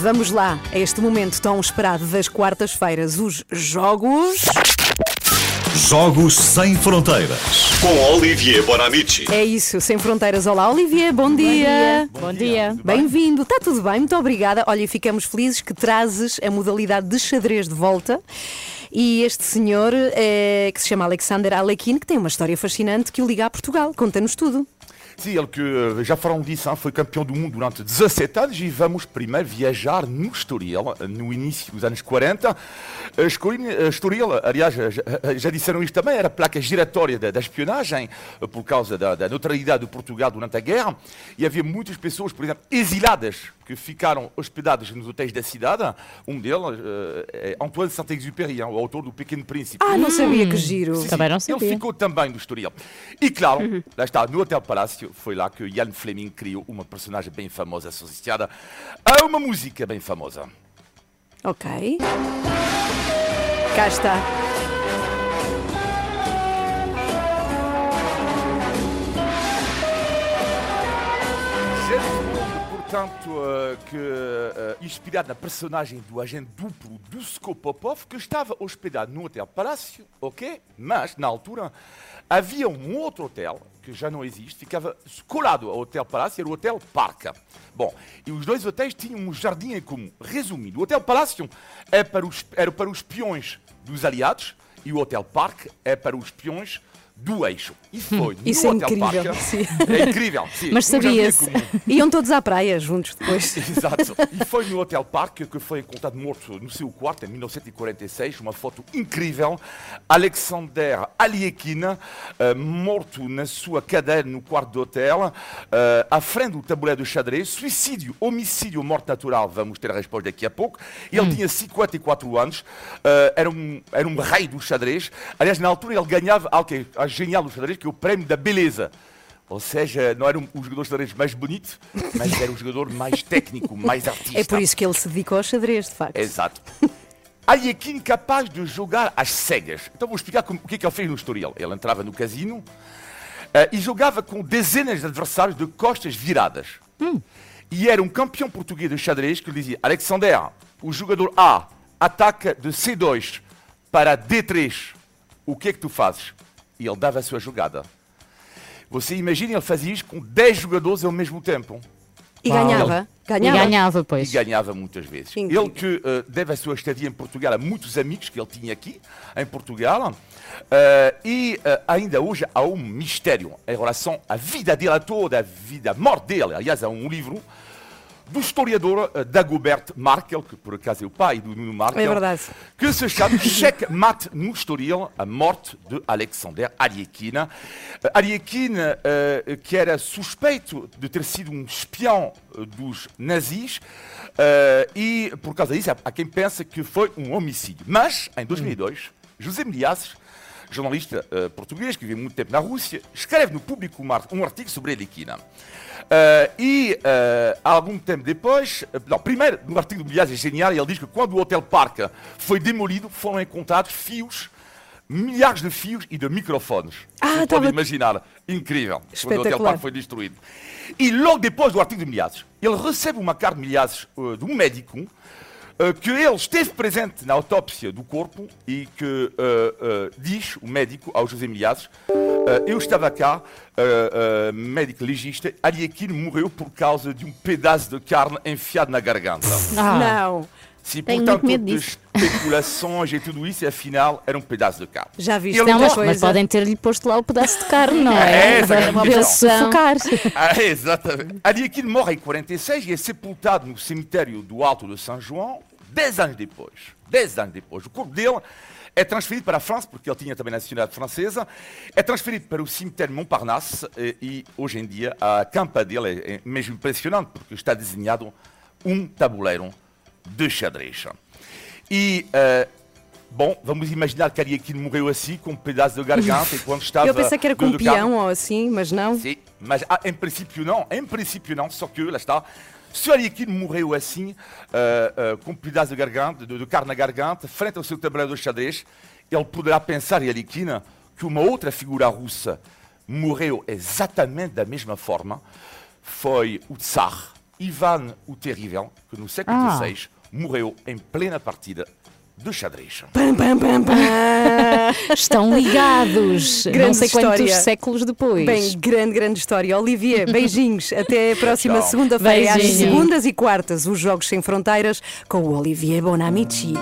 Vamos lá, a este momento tão esperado das quartas-feiras, os jogos. Jogos Sem Fronteiras. Com Olivier Bonamici. É isso, sem fronteiras. Olá, Olivier, bom, dia. Bom dia. Bem-vindo, está tudo bem, muito obrigada. Olha, e ficamos felizes que trazes a modalidade de xadrez de volta. E este senhor, eh, que se chama Alexander Alekhine, que tem uma história fascinante que o liga a Portugal. Conta-nos tudo. Sim, ele que eh, já foram disso, hein, foi campeão do mundo durante 17 anos e vamos primeiro viajar no Estoril, no início dos anos 40. A Estoril, aliás, já, disseram isto também, era placa giratória da, da espionagem eh, por causa da, da neutralidade de Portugal durante a guerra e havia muitas pessoas, por exemplo, exiladas que ficaram hospedados nos hotéis da cidade. Um deles uh, é Antoine Saint-Exupéry, o autor do Pequeno Príncipe. Ah, não sabia que giro. Sim, Também não Ele sabia. ficou também do Estoril. E claro, lá está, no Hotel Palácio, foi lá que Ian Fleming criou uma personagem bem famosa associada a uma música bem famosa. Ok. Cá está. Portanto, eh, que, eh, inspirado na personagem do agente duplo Dusko Popov, que estava hospedado no Hotel Palácio, ok? Mas, na altura, havia um outro hotel, que já não existe, ficava colado ao Hotel Palácio, era o Hotel Parca. Bom, e os dois hotéis tinham um jardim em comum. Resumindo, o Hotel Palácio é para os, era para os peões dos aliados e o Hotel Parque é para os peões do eixo. E foi no Isso é Hotel incrível, sim. É incrível, sim. Mas um jardim em sabia-se. comum. Iam todos à praia juntos depois. Exato. E foi no Hotel Parque que foi encontrado morto no seu quarto em 1946. Uma foto incrível. Alexander Aliekin, eh, morto na sua cadeira no quarto do hotel, eh, à frente do tabuleiro de xadrez. Suicídio, homicídio, morte natural. Vamos ter a resposta daqui a pouco. Ele tinha 54 anos. eh, era, um, era um rei do xadrez. Aliás, na altura ele ganhava é genial do xadrez, que é o prémio da beleza. Ou seja, não era um- o jogador de xadrez mais bonito, mas era o jogador mais técnico, mais artista. É por isso que ele se dedicou ao xadrez, de facto. Exato. Aliekin capaz de jogar às cegas. Então vou explicar como- o que é que ele fez no Estoril. Ele entrava no casino eh, e jogava com dezenas de adversários de costas viradas. E era um campeão português de xadrez que lhe dizia: Alexander, o jogador A ataca de C2 para D3. O que é que tu fazes? E ele dava a sua jogada. Você imagina, ele fazia isto com 10 jogadores ao mesmo tempo. E Uau. ganhava. E Ganhava. ganhava, E pois. ganhava muitas vezes. Incrível. Ele que eh, deve a sua estadia em Portugal a muitos amigos que ele tinha aqui, em Portugal. eh, e eh, ainda hoje há um mistério em relação à vida dele toda, a vida, a morte dele. Aliás, há um livro do historiador eh, Dagobert Markel, que por acaso é o pai do Nuno Markel, É verdade. que se chama Cheque Mate no Estoril, a morte de Alexander Aliekin. Eh, Aliekin, eh, que era suspeito de ter sido um espião dos nazis, eh, e por causa disso há há quem pensa que foi um homicídio. Mas, em 2002, José Miliases, jornalista eh, português que vive muito tempo na Rússia, escreve no Público um ar- um artigo sobre Aliekin. Eh, e eh, algum tempo depois, não, primeiro, no artigo do Milhares é genial, ele diz que quando o Hotel Parca foi demolido, foram encontrados fios, milhares de fios e de microfones. Ah, Você tava- pode imaginar, incrível, quando o Hotel. Parque foi destruído. E logo depois do artigo de Milhares, ele recebe uma carta de Milhares eh, de um médico que ele esteve presente na autópsia do corpo e que eh, eh, diz, o médico, ao José Milhares, eh, eu estava cá, eh, eh, médico legista, Aliekin morreu por causa de um pedaço de carne enfiado na garganta. Ah, Não. Se, Tenho portanto, de especulações e tudo isso, afinal, era um pedaço de carne. Já viste Não, mas, mas podem ter-lhe posto lá o pedaço de carne, não É, é? essa é a Para questão. ele sufocar. Ah, exatamente. Aliekin morre em 46 e é sepultado no cemitério do Alto de São João, 10 anos depois. 10 anos depois. O corpo dele é transferido para a França, porque ele tinha também a nacionalidade francesa, é transferido para o cemitério Montparnasse e, e hoje em dia a campa dele é, é mesmo impressionante, porque está desenhado um tabuleiro de xadrez. E, eh, bom, vamos imaginar que Aliekin morreu assim, com um pedaço de garganta, enquanto estava... Eu pensei que era com carne. peão ou assim, mas não. Sim, mas ah, em princípio não, em princípio não, só que lá está. Se o Aliekin morreu assim, ah, ah, com um pedaço de garganta, de, de carne na garganta, frente ao seu tabuleiro de xadrez, ele poderá pensar, Aliekin, que uma outra figura russa morreu exatamente da mesma forma. Foi o Tsar, Ivan o Terrível, que no século Ah. XVI morreu em plena partida de xadrez. Pam, pam, pam, pam. Estão ligados. não Grande sei quantos história. séculos depois. Bem, grande, grande história. Olivier, beijinhos. Até a próxima segunda-feira, às segundas e quartas, os Jogos Sem Fronteiras, com o Olivier Bonamici.